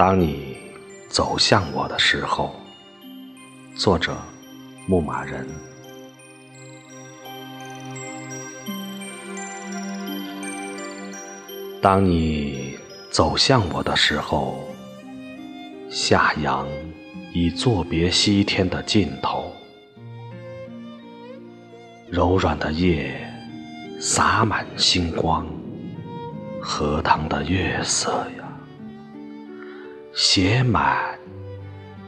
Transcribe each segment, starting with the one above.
当你走向我的时候，作者：牧马人。当你走向我的时候，夏阳已作别西天的尽头，柔软的叶洒满星光，荷塘的月色呀。写满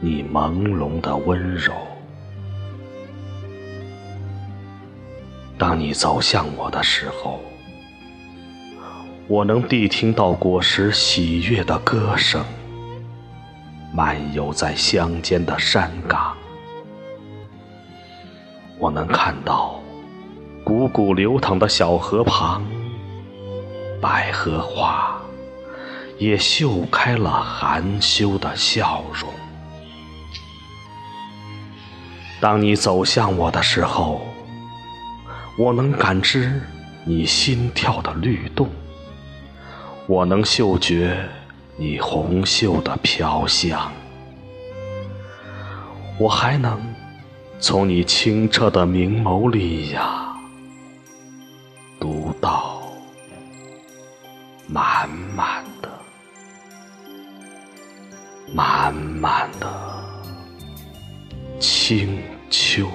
你朦胧的温柔。当你走向我的时候，我能谛听到果实喜悦的歌声，漫游在乡间的山岗。我能看到汩汩流淌的小河旁，百合花。也绣开了含羞的笑容。当你走向我的时候，我能感知你心跳的律动，我能嗅觉你红袖的飘香，我还能从你清澈的明眸里呀，读到满满。满满的清秋。